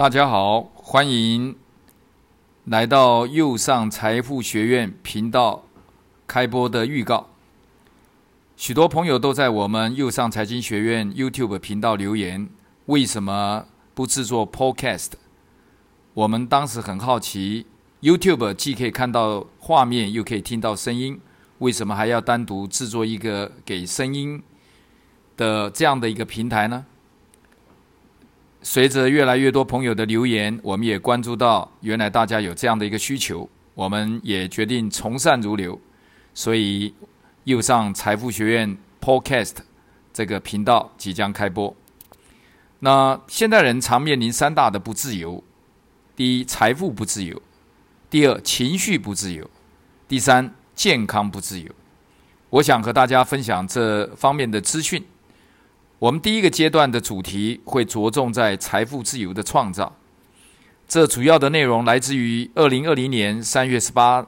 大家好，欢迎来到右上财富学院频道开播的预告。许多朋友都在我们右上财经学院 YouTube 频道留言，为什么不制作 Podcast？我们当时很好奇，YouTube 既可以看到画面，又可以听到声音，为什么还要单独制作一个给声音的这样的一个平台呢？随着越来越多朋友的留言，我们也关注到，原来大家有这样的一个需求，我们也决定从善如流，所以又上财富学院 Podcast 这个频道即将开播。那现代人常面临三大的不自由：第一，财富不自由；第二，情绪不自由；第三，健康不自由。我想和大家分享这方面的资讯。我们第一个阶段的主题会着重在财富自由的创造，这主要的内容来自于二零二零年三月十八，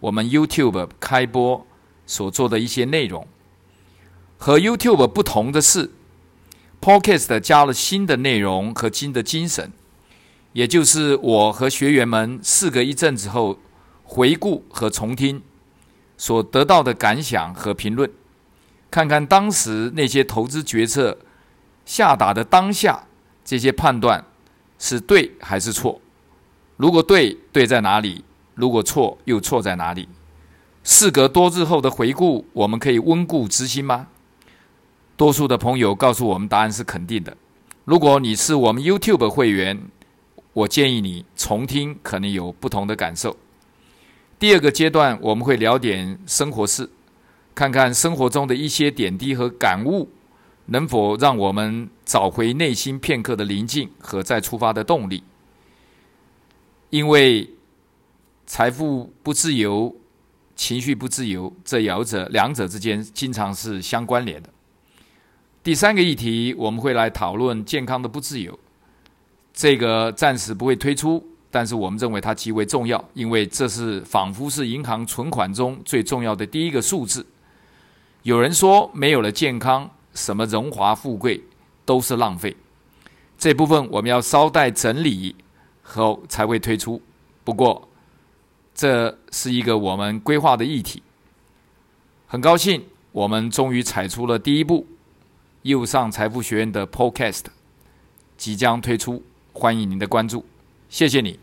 我们 YouTube 开播所做的一些内容。和 YouTube 不同的是，Podcast 加了新的内容和新的精神，也就是我和学员们事隔一阵子后回顾和重听所得到的感想和评论。看看当时那些投资决策下达的当下，这些判断是对还是错？如果对，对在哪里？如果错，又错在哪里？事隔多日后的回顾，我们可以温故知新吗？多数的朋友告诉我们，答案是肯定的。如果你是我们 YouTube 会员，我建议你重听，可能有不同的感受。第二个阶段，我们会聊点生活事。看看生活中的一些点滴和感悟，能否让我们找回内心片刻的宁静和再出发的动力？因为财富不自由、情绪不自由，这两者两者之间经常是相关联的。第三个议题，我们会来讨论健康的不自由。这个暂时不会推出，但是我们认为它极为重要，因为这是仿佛是银行存款中最重要的第一个数字。有人说，没有了健康，什么荣华富贵都是浪费。这部分我们要稍待整理后才会推出。不过，这是一个我们规划的议题。很高兴，我们终于踩出了第一步。右上财富学院的 Podcast 即将推出，欢迎您的关注，谢谢你。